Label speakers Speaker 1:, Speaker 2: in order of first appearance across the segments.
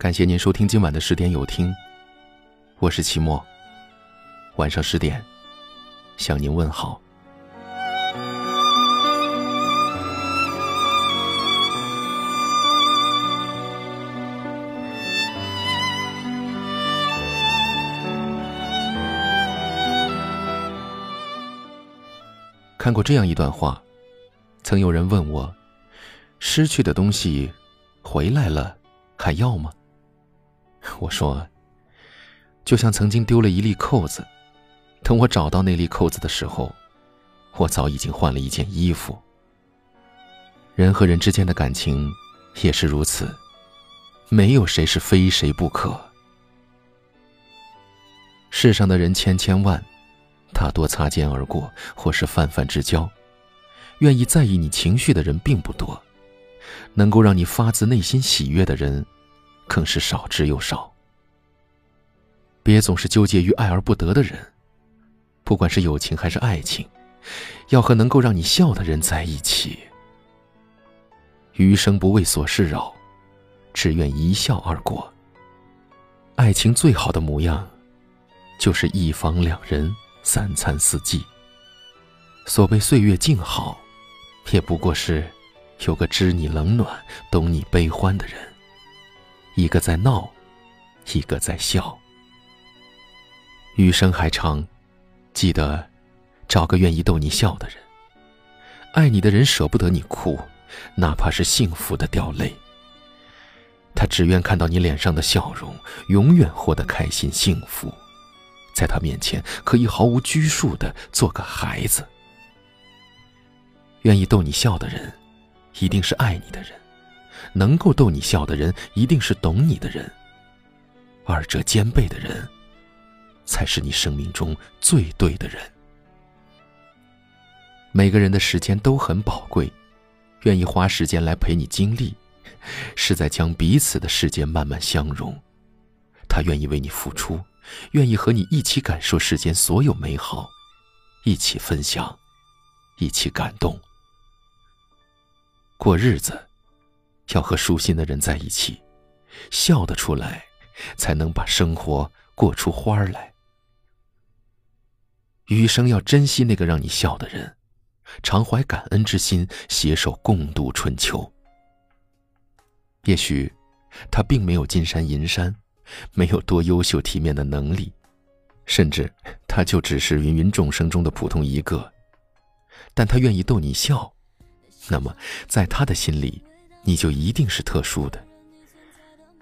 Speaker 1: 感谢您收听今晚的十点有听，我是齐墨。晚上十点，向您问好。看过这样一段话，曾有人问我：失去的东西回来了，还要吗？我说，就像曾经丢了一粒扣子，等我找到那粒扣子的时候，我早已经换了一件衣服。人和人之间的感情也是如此，没有谁是非谁不可。世上的人千千万，大多擦肩而过或是泛泛之交，愿意在意你情绪的人并不多，能够让你发自内心喜悦的人。更是少之又少。别总是纠结于爱而不得的人，不管是友情还是爱情，要和能够让你笑的人在一起。余生不为琐事扰，只愿一笑而过。爱情最好的模样，就是一房两人，三餐四季。所谓岁月静好，也不过是有个知你冷暖、懂你悲欢的人。一个在闹，一个在笑。余生还长，记得找个愿意逗你笑的人。爱你的人舍不得你哭，哪怕是幸福的掉泪。他只愿看到你脸上的笑容，永远活得开心幸福。在他面前，可以毫无拘束的做个孩子。愿意逗你笑的人，一定是爱你的人。能够逗你笑的人，一定是懂你的人。二者兼备的人，才是你生命中最对的人。每个人的时间都很宝贵，愿意花时间来陪你经历，是在将彼此的世界慢慢相融。他愿意为你付出，愿意和你一起感受世间所有美好，一起分享，一起感动。过日子。要和舒心的人在一起，笑得出来，才能把生活过出花来。余生要珍惜那个让你笑的人，常怀感恩之心，携手共度春秋。也许，他并没有金山银山，没有多优秀体面的能力，甚至他就只是芸芸众生中的普通一个，但他愿意逗你笑，那么在他的心里。你就一定是特殊的，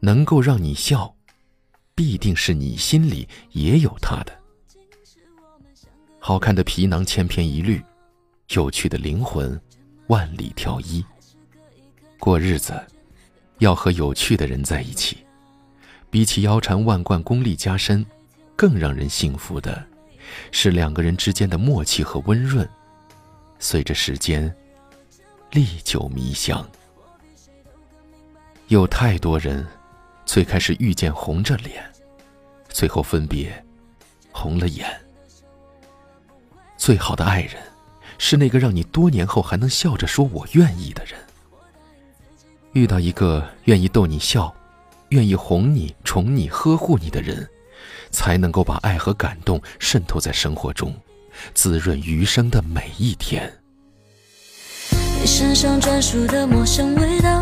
Speaker 1: 能够让你笑，必定是你心里也有他的。好看的皮囊千篇一律，有趣的灵魂万里挑一。过日子，要和有趣的人在一起。比起腰缠万贯、功力加深，更让人幸福的，是两个人之间的默契和温润，随着时间，历久弥香。有太多人，最开始遇见红着脸，最后分别，红了眼。最好的爱人，是那个让你多年后还能笑着说我愿意的人。遇到一个愿意逗你笑，愿意哄你、宠你、呵护你的人，才能够把爱和感动渗透在生活中，滋润余生的每一天。
Speaker 2: 你身上专属的陌生味道。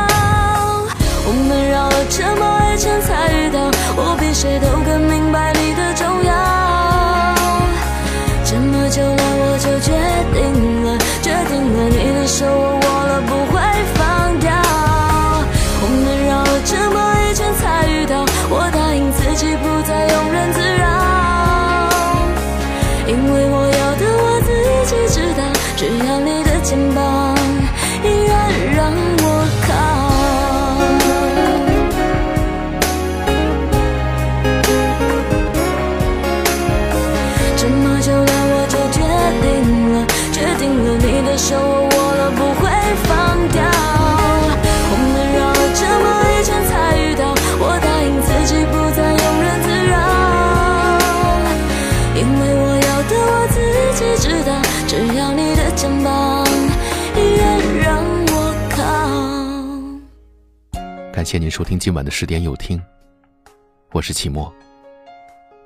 Speaker 2: 知道，只要你的肩膀依然让我靠。
Speaker 1: 感谢您收听今晚的十点有听，我是齐墨。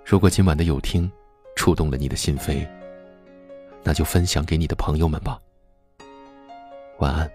Speaker 1: 如果今晚的有听触动了你的心扉，那就分享给你的朋友们吧。晚安。